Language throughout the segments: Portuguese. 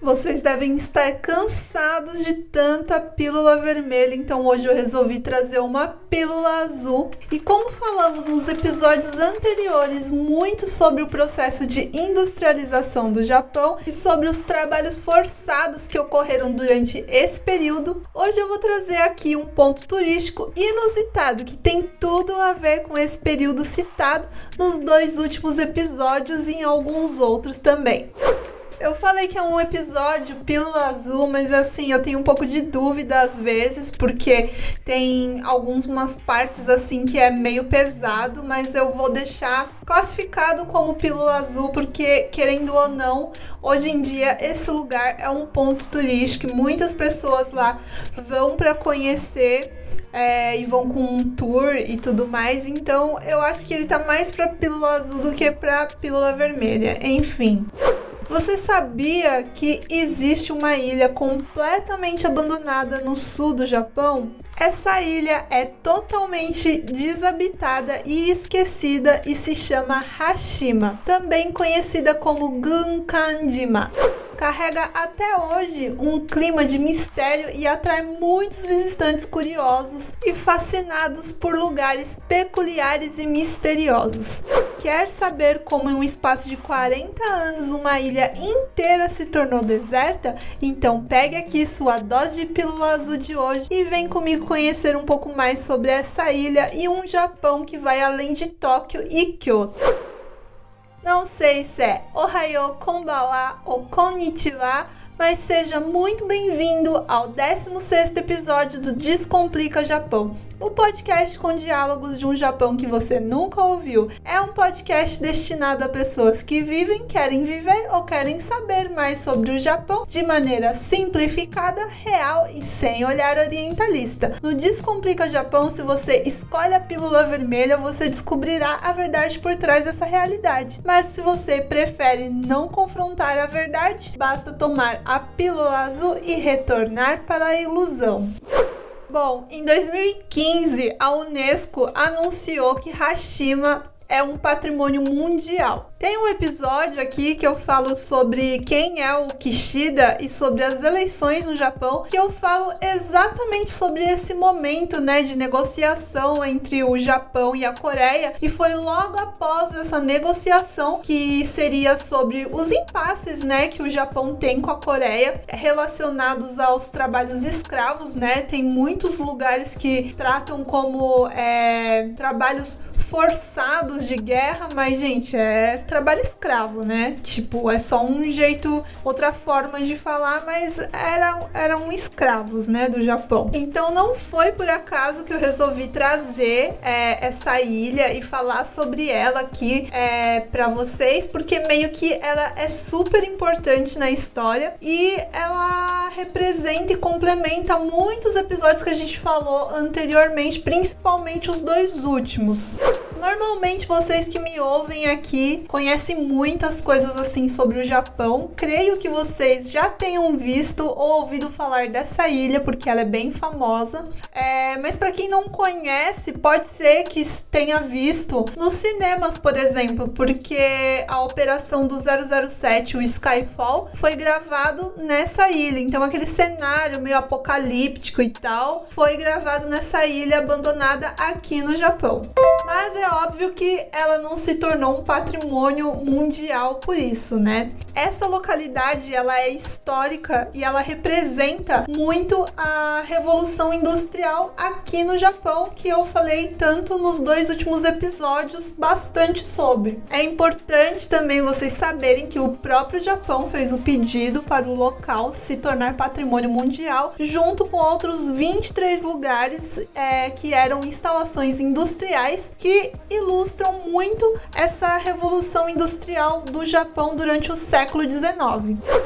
Vocês devem estar cansados de tanta pílula vermelha, então hoje eu resolvi trazer uma pílula azul. E como falamos nos episódios anteriores muito sobre o processo de industrialização do Japão e sobre os trabalhos forçados que ocorreram durante esse período, hoje eu vou trazer aqui um ponto turístico inusitado que tem tudo a ver com esse período citado nos dois últimos episódios e em alguns outros também. Eu falei que é um episódio pílula azul, mas assim, eu tenho um pouco de dúvida às vezes, porque tem algumas partes assim que é meio pesado, mas eu vou deixar classificado como pílula azul, porque querendo ou não, hoje em dia esse lugar é um ponto turístico e muitas pessoas lá vão para conhecer é, e vão com um tour e tudo mais. Então eu acho que ele tá mais pra pílula azul do que pra pílula vermelha. Enfim. Você sabia que existe uma ilha completamente abandonada no sul do Japão? Essa ilha é totalmente desabitada e esquecida e se chama Hashima, também conhecida como Gunkanjima carrega até hoje um clima de mistério e atrai muitos visitantes curiosos e fascinados por lugares peculiares e misteriosos. Quer saber como em um espaço de 40 anos uma ilha inteira se tornou deserta? Então pegue aqui sua dose de pílula azul de hoje e vem comigo conhecer um pouco mais sobre essa ilha e um Japão que vai além de Tóquio e Kyoto. Não sei se é Ohayo, Konbawa ou Konnichiwa, mas seja muito bem-vindo ao 16º episódio do Descomplica Japão o podcast com diálogos de um Japão que você nunca ouviu. É um podcast destinado a pessoas que vivem, querem viver ou querem saber mais sobre o Japão de maneira simplificada, real e sem olhar orientalista. No Descomplica Japão, se você escolhe a pílula vermelha, você descobrirá a verdade por trás dessa realidade. Mas se você prefere não confrontar a verdade, basta tomar a pílula azul e retornar para a ilusão. Bom, em 2015, a Unesco anunciou que Hashima é um patrimônio mundial. Tem um episódio aqui que eu falo sobre quem é o Kishida e sobre as eleições no Japão, que eu falo exatamente sobre esse momento, né, de negociação entre o Japão e a Coreia, e foi logo após essa negociação que seria sobre os impasses, né, que o Japão tem com a Coreia relacionados aos trabalhos escravos, né? Tem muitos lugares que tratam como é, trabalhos forçados de guerra, mas gente, é trabalho escravo, né? Tipo, é só um jeito, outra forma de falar, mas eram, eram escravos, né, do Japão. Então não foi por acaso que eu resolvi trazer é, essa ilha e falar sobre ela aqui é, para vocês, porque meio que ela é super importante na história e ela representa e complementa muitos episódios que a gente falou anteriormente, principalmente os dois últimos. Normalmente vocês que me ouvem aqui conhecem muitas coisas assim sobre o Japão. Creio que vocês já tenham visto ou ouvido falar dessa ilha, porque ela é bem famosa. É, mas para quem não conhece, pode ser que tenha visto nos cinemas, por exemplo, porque a operação do 007, o Skyfall, foi gravado nessa ilha. Então aquele cenário meio apocalíptico e tal foi gravado nessa ilha abandonada aqui no Japão. Mas é óbvio que ela não se tornou um patrimônio mundial por isso, né? Essa localidade, ela é histórica e ela representa muito a revolução industrial aqui no Japão, que eu falei tanto nos dois últimos episódios bastante sobre. É importante também vocês saberem que o próprio Japão fez o pedido para o local se tornar patrimônio mundial, junto com outros 23 lugares é, que eram instalações industriais que ilustram muito essa revolução industrial do Japão durante o século XIX.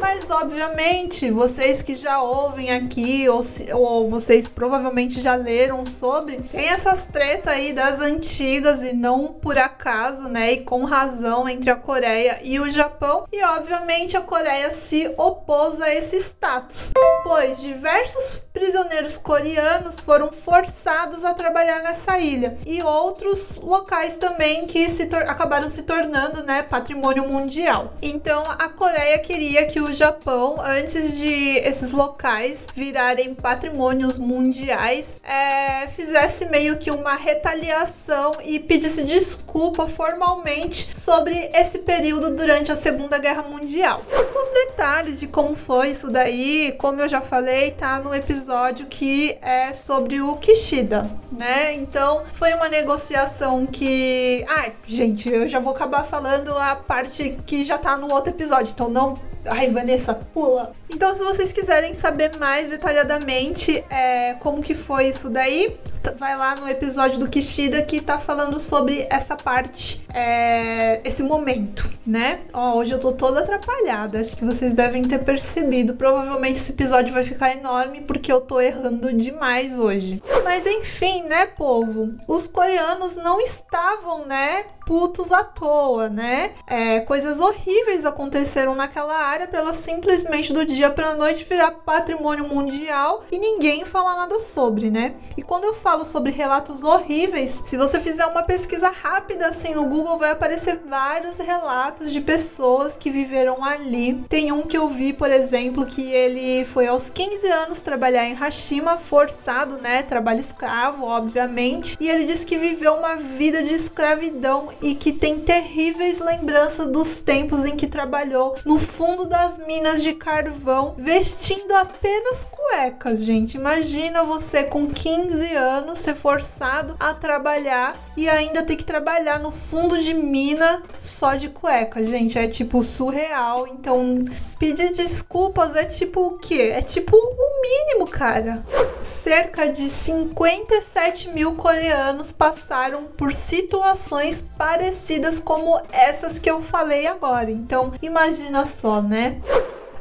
Mas, obviamente, vocês que já ouvem aqui, ou, se, ou vocês provavelmente já leram sobre, tem essas tretas aí das antigas e não por acaso, né? E com razão entre a Coreia e o Japão. E, obviamente, a Coreia se opôs a esse status, pois diversos prisioneiros coreanos foram forçados a trabalhar nessa ilha e outros locais locais também que se acabaram se tornando, né, patrimônio mundial. Então, a Coreia queria que o Japão, antes de esses locais virarem patrimônios mundiais, é, fizesse meio que uma retaliação e pedisse desculpa formalmente sobre esse período durante a Segunda Guerra Mundial. Os detalhes de como foi isso daí, como eu já falei, tá no episódio que é sobre o Kishida, né? Então, foi uma negociação que. Ai, gente, eu já vou acabar falando a parte que já tá no outro episódio, então não Ai, Vanessa, pula. Então, se vocês quiserem saber mais detalhadamente é, como que foi isso daí, vai lá no episódio do Kishida que tá falando sobre essa parte, é, esse momento, né? Ó, hoje eu tô toda atrapalhada, acho que vocês devem ter percebido. Provavelmente esse episódio vai ficar enorme porque eu tô errando demais hoje. Mas enfim, né, povo? Os coreanos não estavam, né, putos à toa, né? É, coisas horríveis aconteceram naquela área para ela simplesmente do dia para noite virar patrimônio mundial e ninguém falar nada sobre, né? E quando eu falo sobre relatos horríveis, se você fizer uma pesquisa rápida assim no Google, vai aparecer vários relatos de pessoas que viveram ali. Tem um que eu vi, por exemplo, que ele foi aos 15 anos trabalhar em Hashima, forçado, né? Trabalho escravo, obviamente. E ele disse que viveu uma vida de escravidão e que tem terríveis lembranças dos tempos em que trabalhou no fundo das minas de carvão, vestindo apenas cuecas, gente. Imagina você com 15 anos ser forçado a trabalhar e ainda ter que trabalhar no fundo de mina só de cuecas, gente. É tipo surreal. Então, pedir desculpas é tipo o quê? É tipo o mínimo, cara. Cerca de 57 mil coreanos passaram por situações parecidas como essas que eu falei agora. Então, imagina só, né?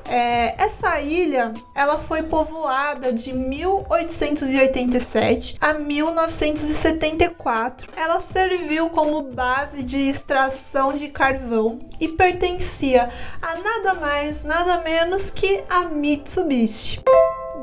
É, essa ilha ela foi povoada de 1887 a 1974. Ela serviu como base de extração de carvão e pertencia a nada mais, nada menos que a Mitsubishi.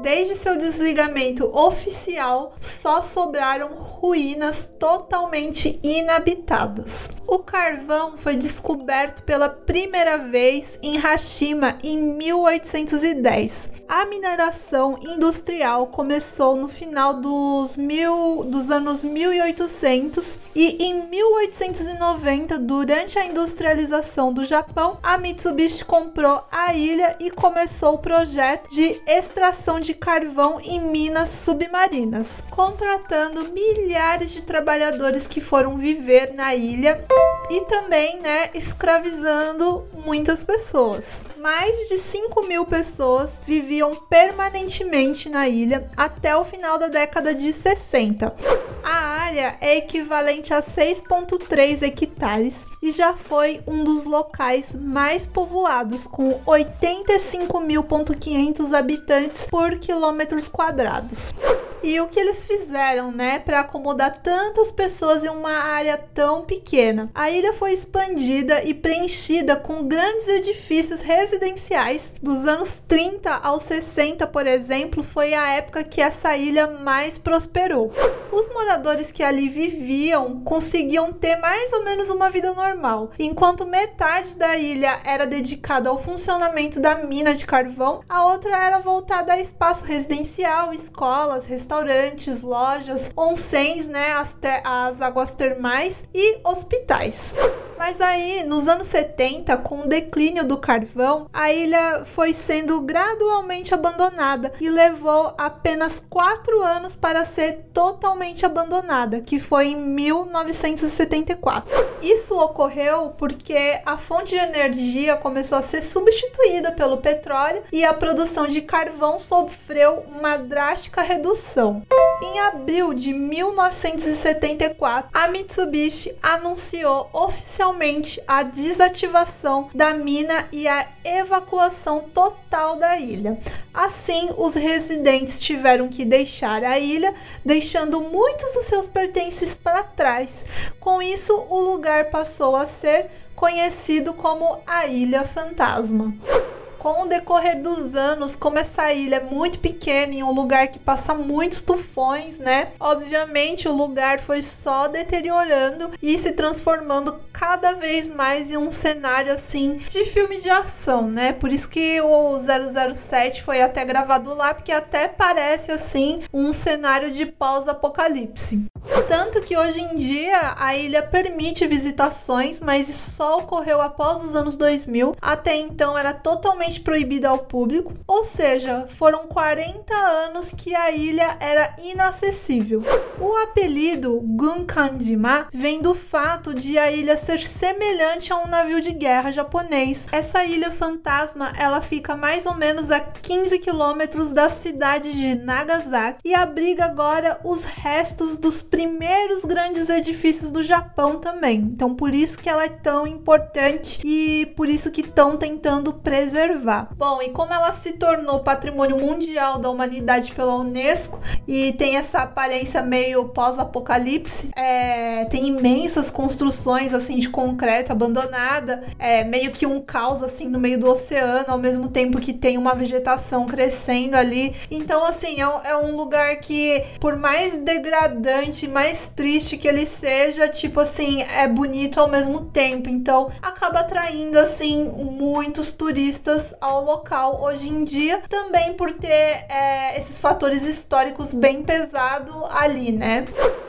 Desde seu desligamento oficial, só sobraram ruínas totalmente inabitadas. O carvão foi descoberto pela primeira vez em Hashima em 1810. A mineração industrial começou no final dos, mil, dos anos 1800 e em 1890, durante a industrialização do Japão, a Mitsubishi comprou a ilha e começou o projeto de extração de carvão em minas submarinas, contratando milhares de trabalhadores que foram viver na ilha e também, né, escravizando muitas pessoas. Mais de 5 mil pessoas viviam permanentemente na ilha até o final da década de 60. A área é equivalente a 6,3 hectares e já foi um dos locais mais povoados, com 85.500 habitantes por quilômetros quadrados. E o que eles fizeram, né, para acomodar tantas pessoas em uma área tão pequena? A ilha foi expandida e preenchida com grandes edifícios residenciais. Dos anos 30 aos 60, por exemplo, foi a época que essa ilha mais prosperou. Os moradores que ali viviam conseguiam ter mais ou menos uma vida normal, enquanto metade da ilha era dedicada ao funcionamento da mina de carvão, a outra era voltada a espaço residencial, escolas, restaurantes restaurantes, lojas, onsens, né, as, as águas termais e hospitais. Mas aí, nos anos 70, com o declínio do carvão, a ilha foi sendo gradualmente abandonada e levou apenas quatro anos para ser totalmente abandonada, que foi em 1974. Isso ocorreu porque a fonte de energia começou a ser substituída pelo petróleo e a produção de carvão sofreu uma drástica redução. Em abril de 1974, a Mitsubishi anunciou oficialmente a desativação da mina e a evacuação total da ilha. Assim, os residentes tiveram que deixar a ilha, deixando muitos dos seus pertences para trás. Com isso, o lugar passou a ser conhecido como a Ilha Fantasma. Com o decorrer dos anos, como essa ilha é muito pequena e um lugar que passa muitos tufões, né? Obviamente o lugar foi só deteriorando e se transformando cada vez mais em um cenário assim de filme de ação, né? Por isso que o 007 foi até gravado lá, porque até parece assim um cenário de pós-apocalipse. Tanto que hoje em dia a ilha permite visitações, mas só ocorreu após os anos 2000. Até então era totalmente proibida ao público, ou seja, foram 40 anos que a ilha era inacessível. O apelido Gunkandima vem do fato de a ilha ser semelhante a um navio de guerra japonês. Essa ilha fantasma, ela fica mais ou menos a 15 quilômetros da cidade de Nagasaki e abriga agora os restos dos primeiros grandes edifícios do Japão também. Então por isso que ela é tão importante e por isso que estão tentando preservar. Bom, e como ela se tornou patrimônio mundial da humanidade pela Unesco e tem essa aparência meio pós-apocalipse, é, tem imensas construções assim de concreto abandonada, é meio que um caos assim no meio do oceano, ao mesmo tempo que tem uma vegetação crescendo ali. Então assim é, é um lugar que por mais degradante, mais triste que ele seja, tipo assim é bonito ao mesmo tempo. Então acaba atraindo assim muitos turistas ao local hoje em dia, também por ter é, esses fatores históricos bem pesados ali, né?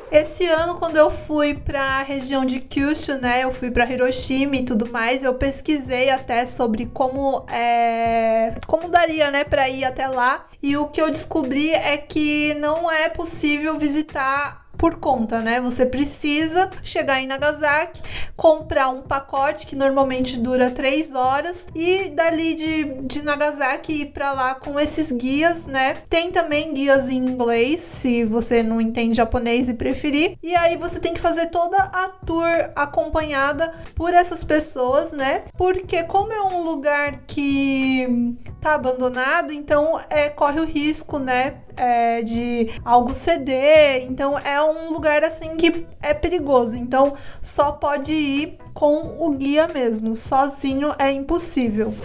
Esse ano, quando eu fui para a região de Kyushu, né, eu fui para Hiroshima e tudo mais, eu pesquisei até sobre como é, como daria, né, para ir até lá. E o que eu descobri é que não é possível visitar por conta, né? Você precisa chegar em Nagasaki, comprar um pacote que normalmente dura três horas e dali de, de Nagasaki ir para lá com esses guias, né? Tem também guias em inglês, se você não entende japonês e preferir. E aí você tem que fazer toda a tour acompanhada por essas pessoas, né? Porque como é um lugar que tá abandonado, então é, corre o risco, né? É, de algo ceder. Então é um lugar assim que é perigoso. Então só pode ir com o guia mesmo. Sozinho é impossível.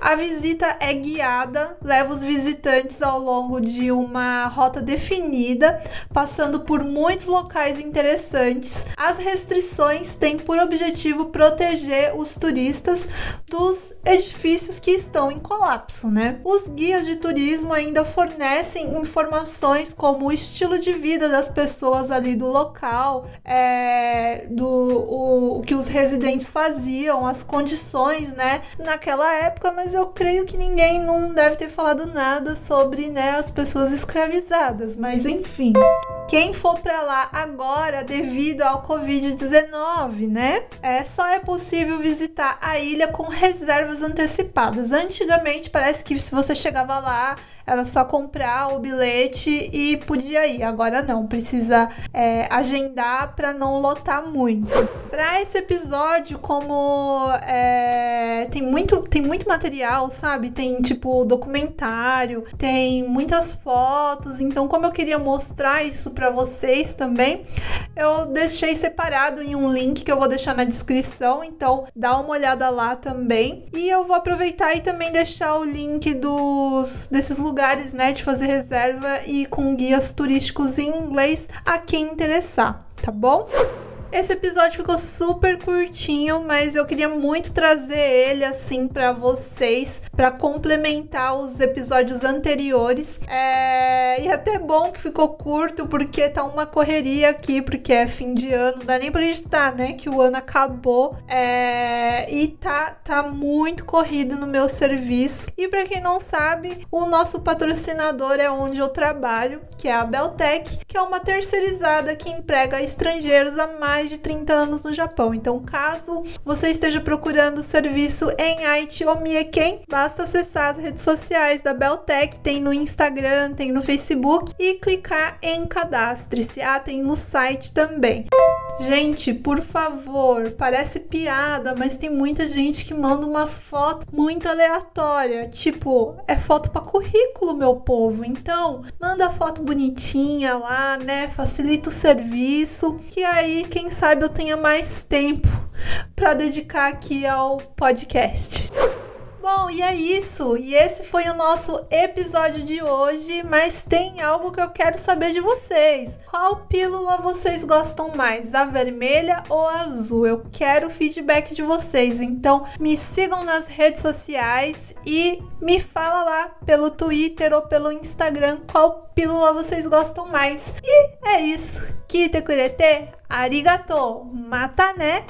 A visita é guiada, leva os visitantes ao longo de uma rota definida, passando por muitos locais interessantes. As restrições têm por objetivo proteger os turistas dos edifícios que estão em colapso, né? Os guias de turismo ainda fornecem informações como o estilo de vida das pessoas ali do local, é, do o, o que os residentes faziam, as condições, né, naquela época, mas eu creio que ninguém não deve ter falado nada sobre, né, as pessoas escravizadas, mas enfim. Quem for para lá agora devido ao Covid-19, né? É só é possível visitar a ilha com reservas antecipadas. Antigamente parece que se você chegava lá era só comprar o bilhete e podia ir. Agora não, precisa é, agendar para não lotar muito. Para esse episódio, como é, tem muito tem muito material, sabe? Tem tipo documentário, tem muitas fotos. Então, como eu queria mostrar isso para vocês também, eu deixei separado em um link que eu vou deixar na descrição. Então, dá uma olhada lá também. E eu vou aproveitar e também deixar o link dos desses lugares né, de fazer reserva e com guias turísticos em inglês a quem interessar, tá bom? Esse episódio ficou super curtinho, mas eu queria muito trazer ele assim para vocês, para complementar os episódios anteriores. É... E é até bom que ficou curto, porque tá uma correria aqui, porque é fim de ano, não dá nem pra acreditar, né? Que o ano acabou. É... E tá, tá muito corrido no meu serviço. E para quem não sabe, o nosso patrocinador é onde eu trabalho, que é a Beltec, que é uma terceirizada que emprega estrangeiros a mais mais de 30 anos no Japão. Então, caso você esteja procurando serviço em Aichi ou Mieken, basta acessar as redes sociais da Beltec, tem no Instagram, tem no Facebook e clicar em cadastre-se. Ah, tem no site também. Gente, por favor, parece piada, mas tem muita gente que manda umas fotos muito aleatórias. Tipo, é foto para currículo, meu povo. Então, manda foto bonitinha lá, né? Facilita o serviço. Que aí, quem sabe, eu tenha mais tempo para dedicar aqui ao podcast. Bom, e é isso. E esse foi o nosso episódio de hoje. Mas tem algo que eu quero saber de vocês. Qual pílula vocês gostam mais? A vermelha ou a azul? Eu quero feedback de vocês. Então me sigam nas redes sociais e me fala lá pelo Twitter ou pelo Instagram qual pílula vocês gostam mais. E é isso. Kite kurete, arigato, mata né?